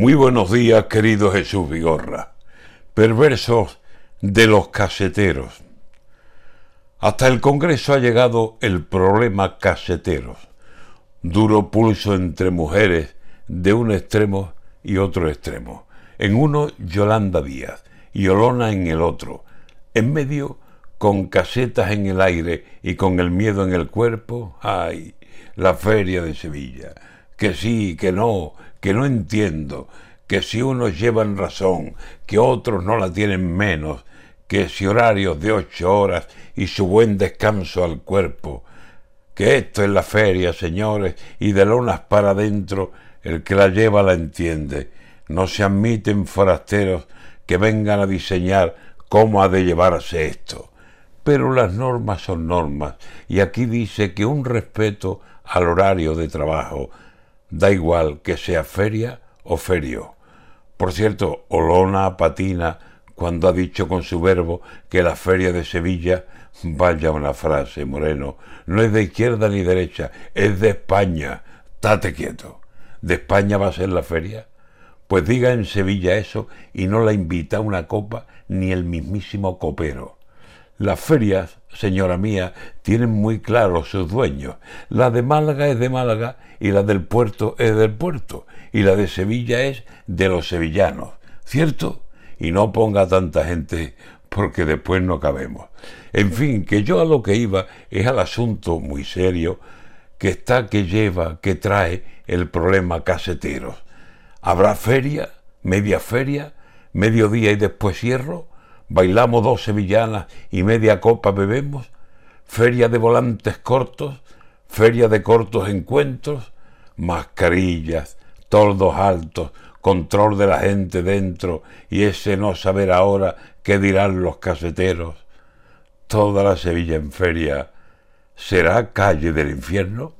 Muy buenos días, querido Jesús Vigorra. Perversos de los caseteros. Hasta el Congreso ha llegado el problema caseteros. Duro pulso entre mujeres de un extremo y otro extremo. En uno Yolanda Díaz y Olona en el otro. En medio con casetas en el aire y con el miedo en el cuerpo. ¡Ay! La feria de Sevilla. Que sí, que no, que no entiendo, que si unos llevan razón, que otros no la tienen menos, que si horarios de ocho horas y su buen descanso al cuerpo, que esto es la feria, señores, y de lonas para adentro, el que la lleva la entiende. No se admiten forasteros que vengan a diseñar cómo ha de llevarse esto. Pero las normas son normas, y aquí dice que un respeto al horario de trabajo Da igual que sea feria o ferio. Por cierto, Olona patina cuando ha dicho con su verbo que la feria de Sevilla, vaya una frase, Moreno, no es de izquierda ni derecha, es de España. Tate quieto. ¿De España va a ser la feria? Pues diga en Sevilla eso y no la invita a una copa ni el mismísimo copero. Las ferias, señora mía, tienen muy claro sus dueños. La de Málaga es de Málaga y la del puerto es del puerto y la de Sevilla es de los sevillanos, ¿cierto? Y no ponga tanta gente porque después no cabemos. En fin, que yo a lo que iba es al asunto muy serio que está, que lleva, que trae el problema caseteros. ¿Habrá feria? ¿Media feria? ¿Mediodía y después cierro? Bailamos dos sevillanas y media copa bebemos, feria de volantes cortos, feria de cortos encuentros, mascarillas, toldos altos, control de la gente dentro y ese no saber ahora qué dirán los caseteros. Toda la Sevilla en feria será calle del infierno.